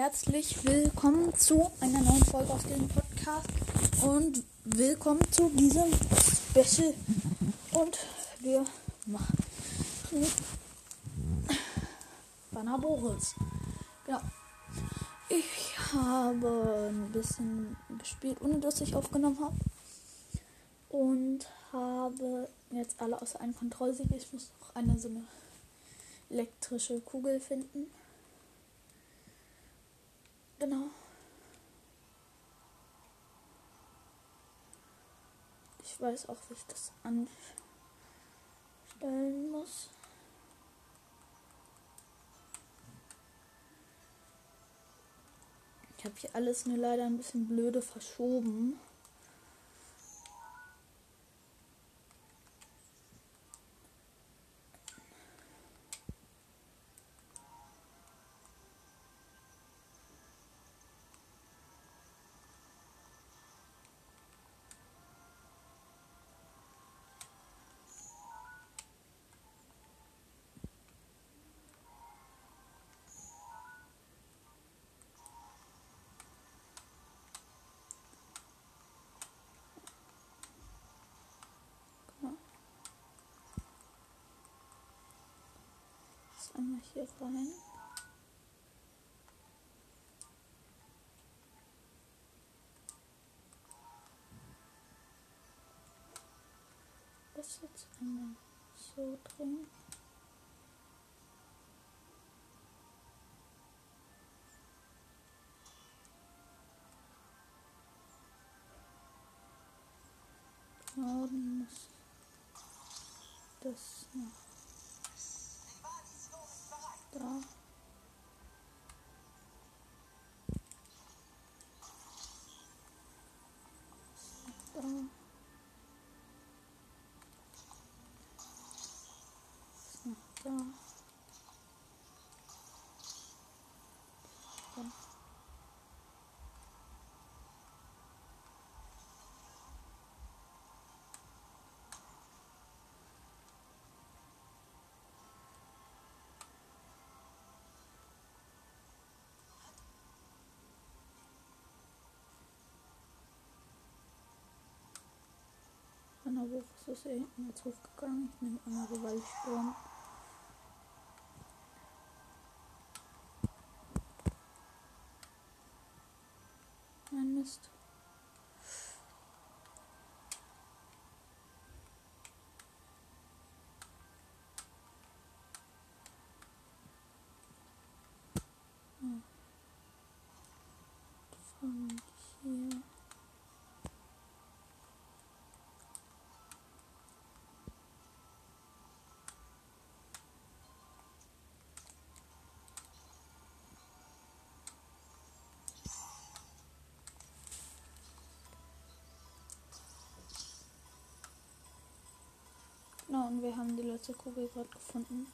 herzlich willkommen zu einer neuen Folge auf dem Podcast und willkommen zu diesem Special. Und wir machen Banner Boris. Genau. Ich habe ein bisschen gespielt, ohne dass ich aufgenommen habe. Und habe jetzt alle außer einem Kontrollsieg. Ich muss noch eine so eine elektrische Kugel finden. Genau. Ich weiß auch, wie ich das anstellen muss. Ich habe hier alles nur leider ein bisschen blöde verschoben. Einmal hier rein. Das jetzt einmal so drin. Da. Genau, wo ist das hier hinten jetzt hochgegangen? Ich nehme einmal Gewaltsturm. Nein, Mist. Hm. Von hier. Genau, und wir haben die letzte Kugel gerade gefunden.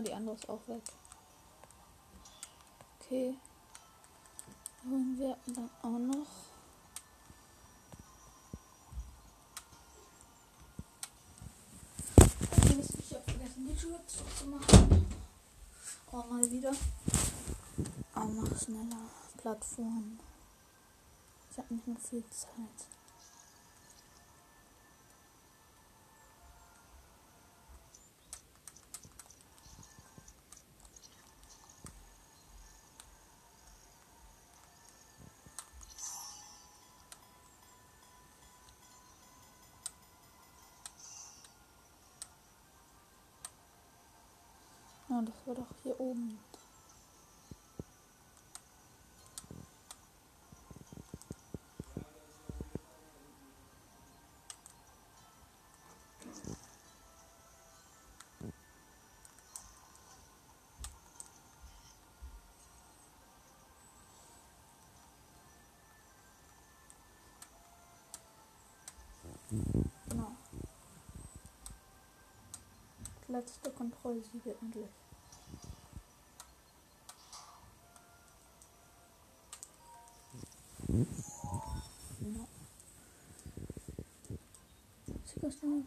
Oh, die andere ist auch weg. Okay. Holen wir dann auch noch. Ich habe vergessen, die Schuhe zu machen. Oh, mal wieder. Oh, mach schneller. Plattform. Ich habe nicht mehr viel Zeit. Ja, das war doch hier oben. Letzte Kontrollsiege endlich. Genau. Sie ist nur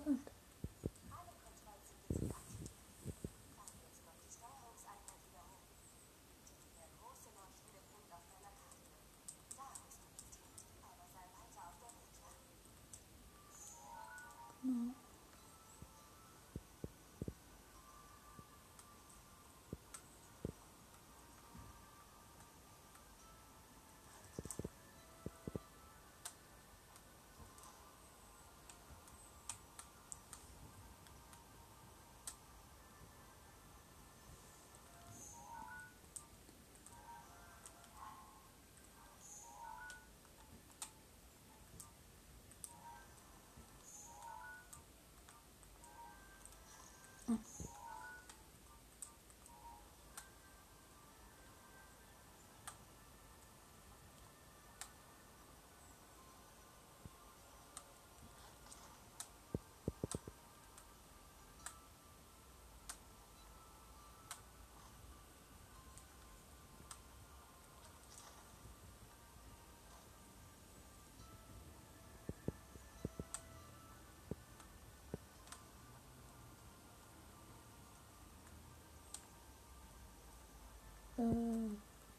Äh,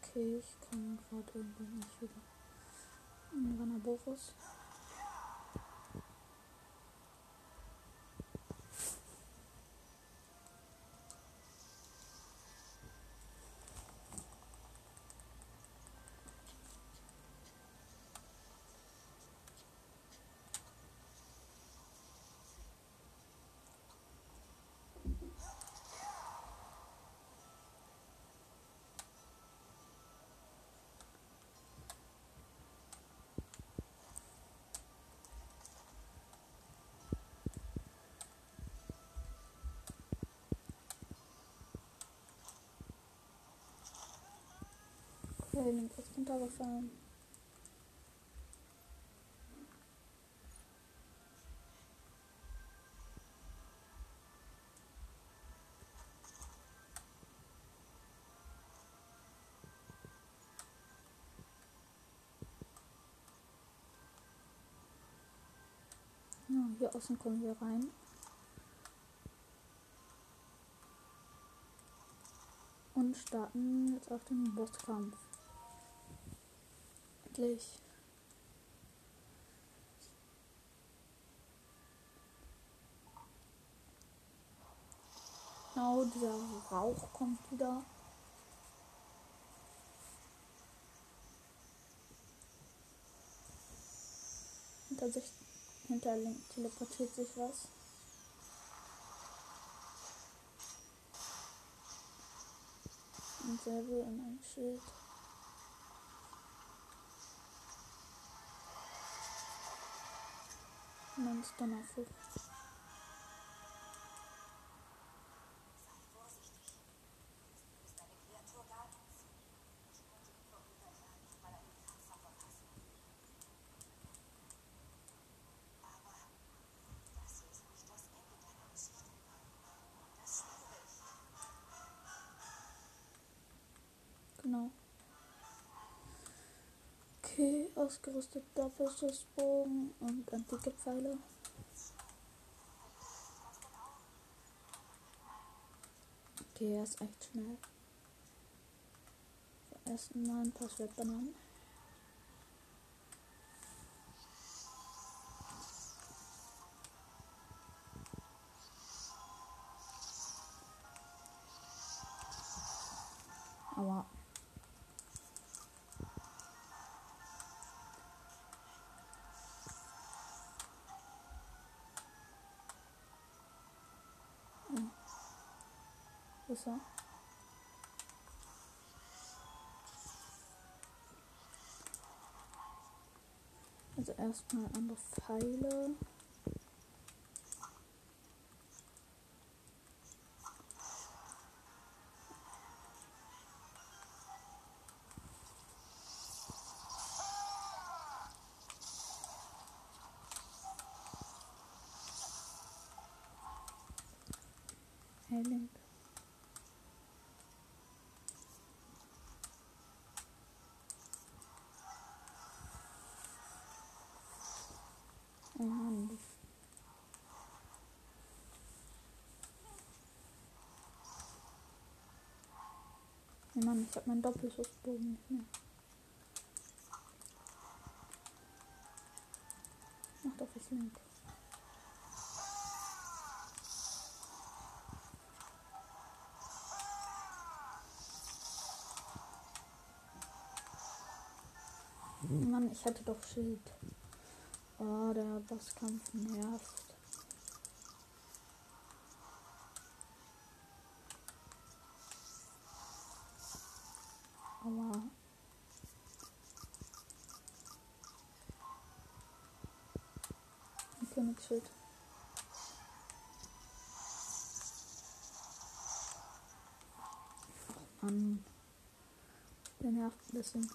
okay, ich kann gerade irgendwie nicht wieder. Boris. Okay, Link ist runtergefallen. Ja, hier außen kommen wir rein. Und starten jetzt auf den Bosskampf. Endlich. Genau, dieser Rauch kommt wieder. Hinter sich, hinter Link teleportiert sich was. Ein Säbel und ein Schild. Und dann ist Donnerfluch. Genau. Ausgerüstet Doppelschussbogen und antike Pfeile. Okay, er ist echt schnell. Zum ersten Mal ein paar Schwertbananen. Schüsse. Also erstmal andere Pfeile. Helen Oh Mann, ich hab meinen Doppelschussbogen nicht mehr. Mach doch was Link. Mann, ich hatte doch Schild. Oh, der Bosskampf nervt. Aber. Ein. Oh Mann. Der nervt ein bisschen.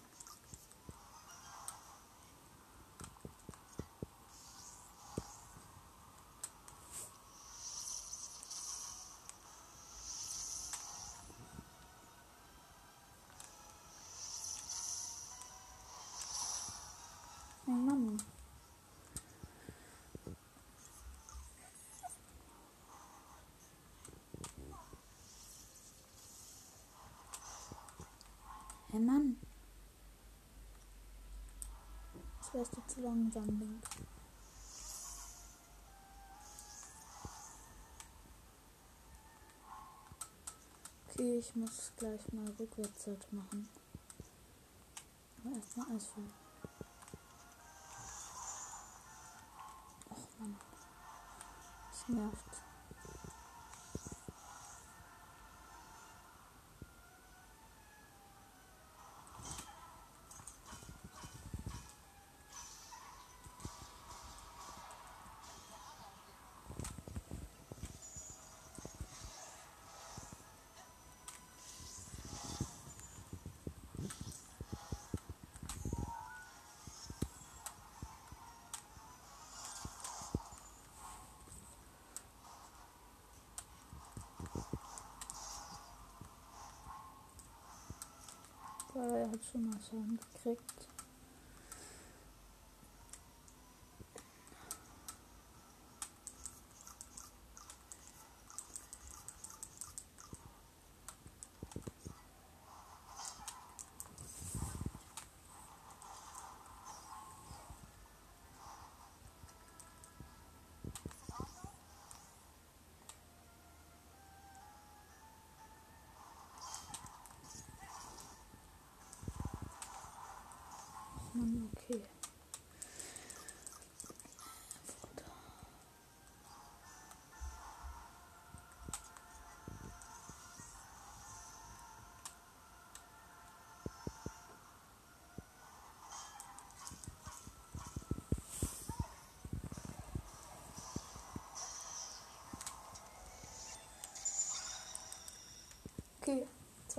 Oh Mann. Hey Mann. Das wärst du zu langsam, Link. Okay, ich muss gleich mal Rückwärtszeit machen. Aber erstmal Eisfall. Och Mann. Das nervt. Weil er hat schon mal Schaden gekriegt.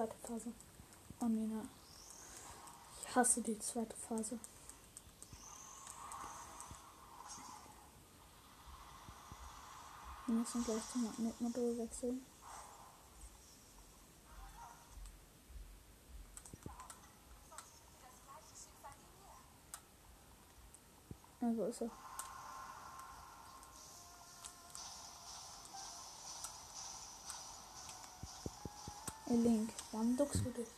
Zweite Phase. Oh, Nina. Ich hasse die zweite Phase. Wir müssen gleich zum Magnetmodul wechseln. Ja, wo ist er? Ey Duckst du dich?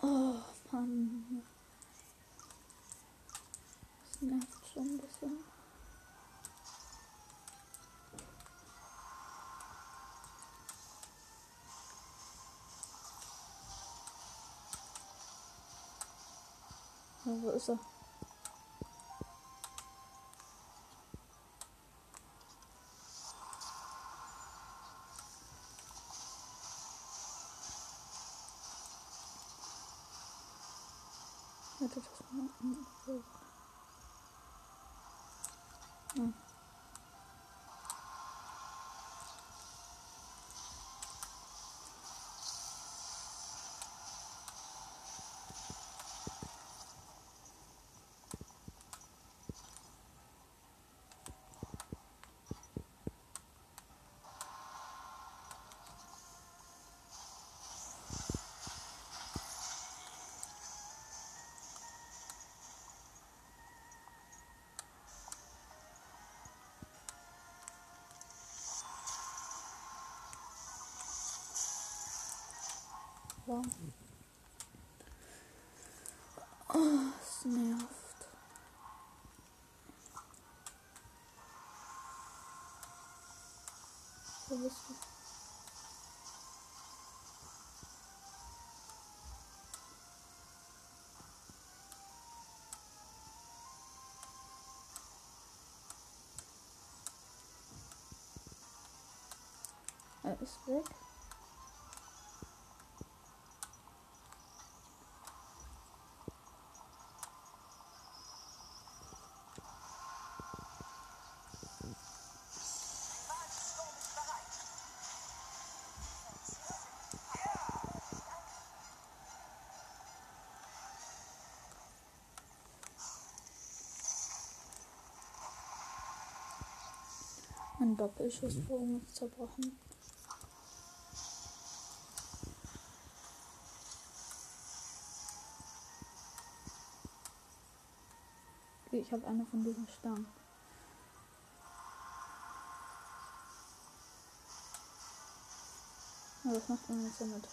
Oh Mann. Das nervt schon ein bisschen. Ja, Oh, nervt. Wo bist du? Er. Mein Doppelschussbogen ist zerbrochen. Okay, ich habe eine von diesen Stangen. Ja, was macht man jetzt damit?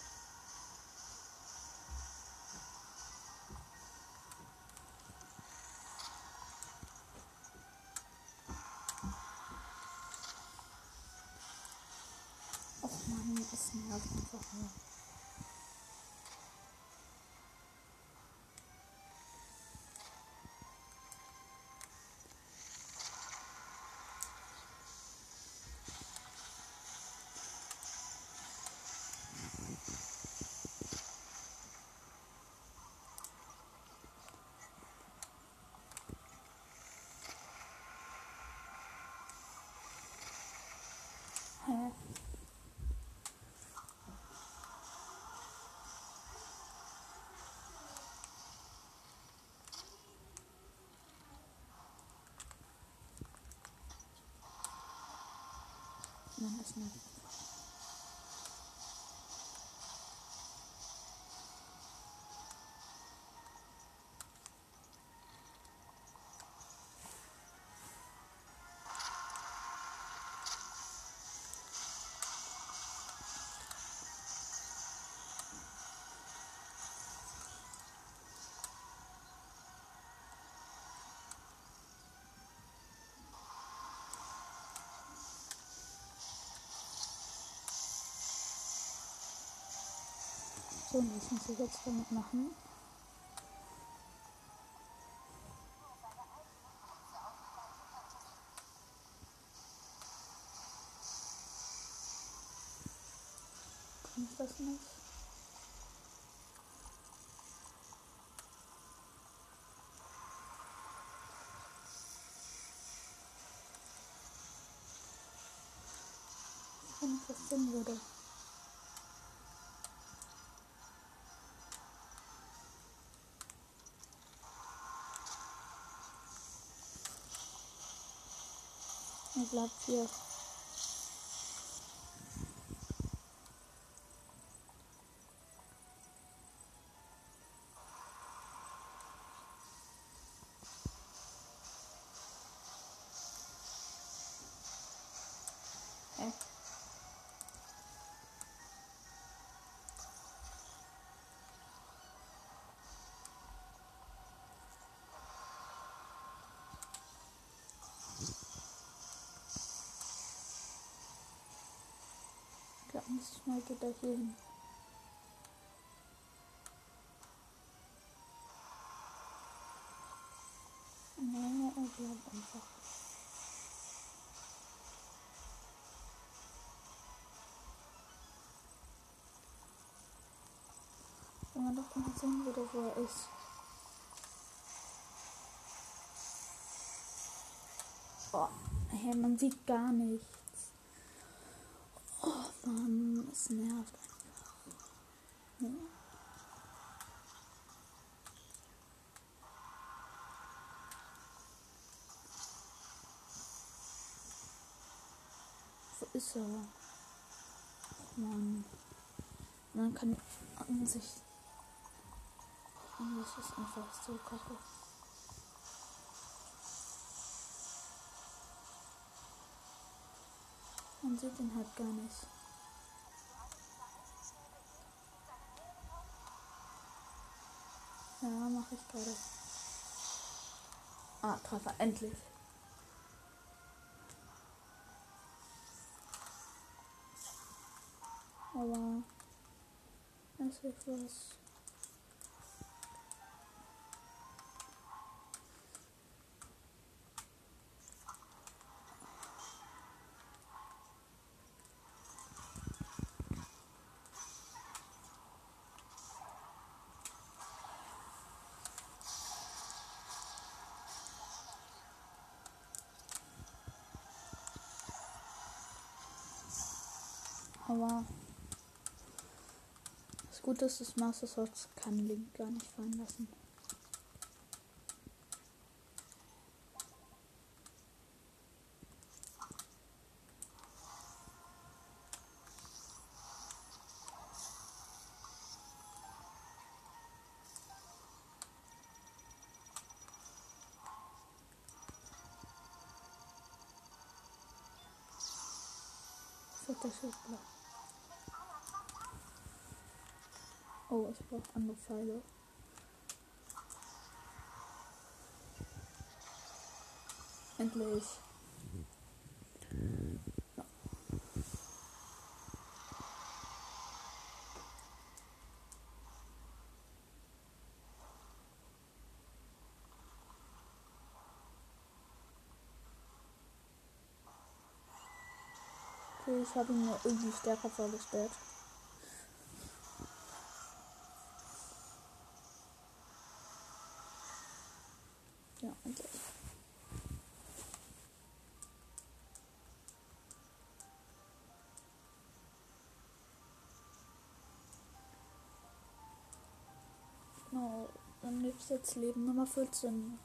Man, es nervt einfach nur. Hä? Nein, und was muss ich jetzt damit machen? Kann ich das nicht? Wenn ich das sehen würde. Er bleibt hier. Ganz schnell geht er hier hin. Nein, er bleibt einfach. Wenn man doch mal sehen würde, wo er ist. Boah, hey, man sieht gar nichts. Mann, es nervt einfach. Ja. Wo ist er? Oh Mann. Dann kann man sich. Und das ist einfach so kacke. Man sieht ihn halt gar nicht. Mache ich gerade? Ah, Treffer, endlich. Aber es ist was. Aber das Gute ist, das Master Sword kann Link gar nicht fallen lassen. Vierter Schiffblock. Oh, ich brauche andere Pfeile. Endlich. Ja. Okay, ich habe ihn nur irgendwie stärker vorgestellt. Ja, Leben Nummer 14.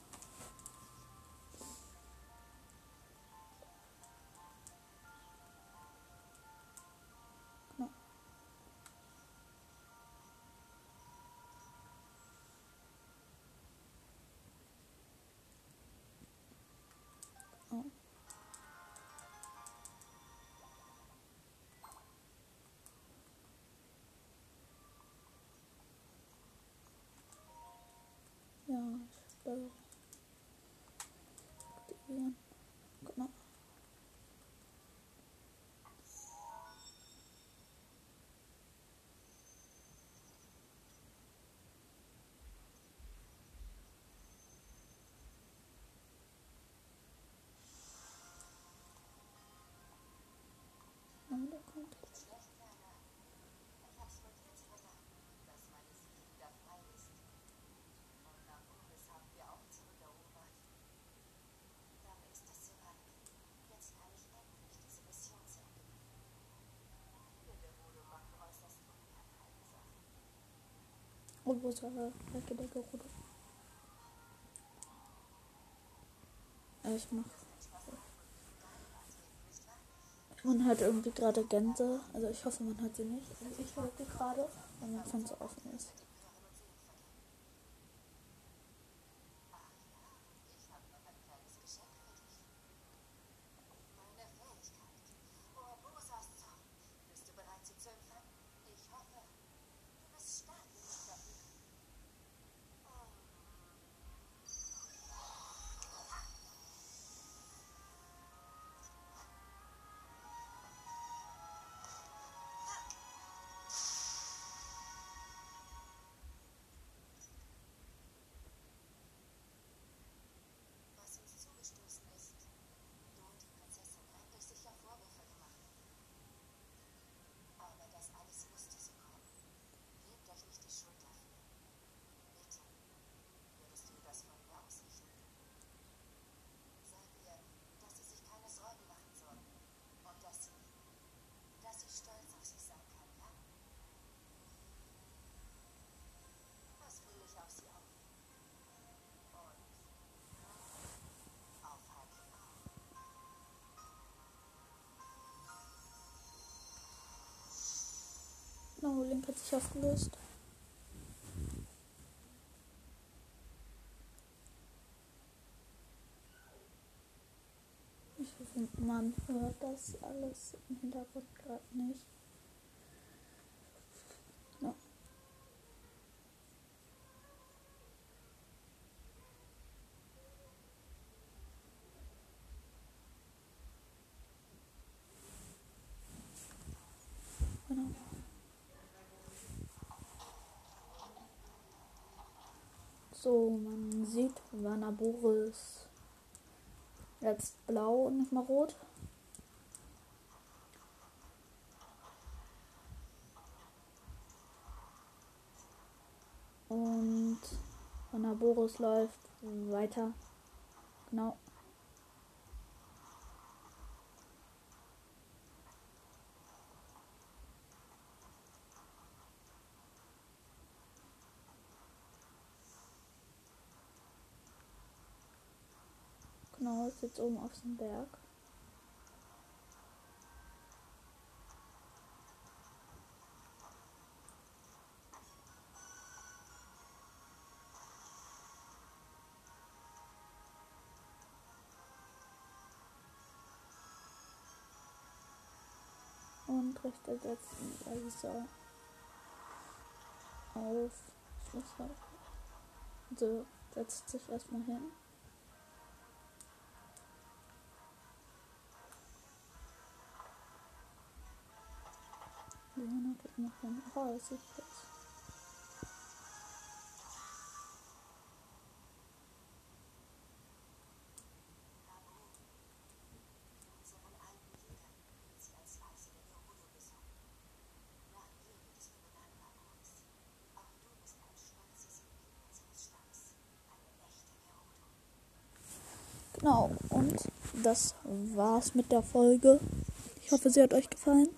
ich glaube. Aktivieren. Genau. Nein, der kommt jetzt. Und wo ist der Recke der Gerudo? Ich mach. Man hört irgendwie gerade Gänse. Also ich hoffe, man hört sie nicht. Also ich höre gerade, weil mein Fenster offen ist. Genau, Link hat sich aufgelöst. Ich hoffe, man hört das alles im Hintergrund gerade nicht. Ja. So, man sieht Vanaboris jetzt blau und nicht mal rot. Und Vanaboris läuft weiter. Genau. Ist jetzt oben auf dem Berg. Und richtet jetzt also auf. So, setzt sich erstmal hin. Noch hin. Oh, das sieht jetzt. Genau, und das war's mit der Folge. Ich hoffe, sie hat euch gefallen.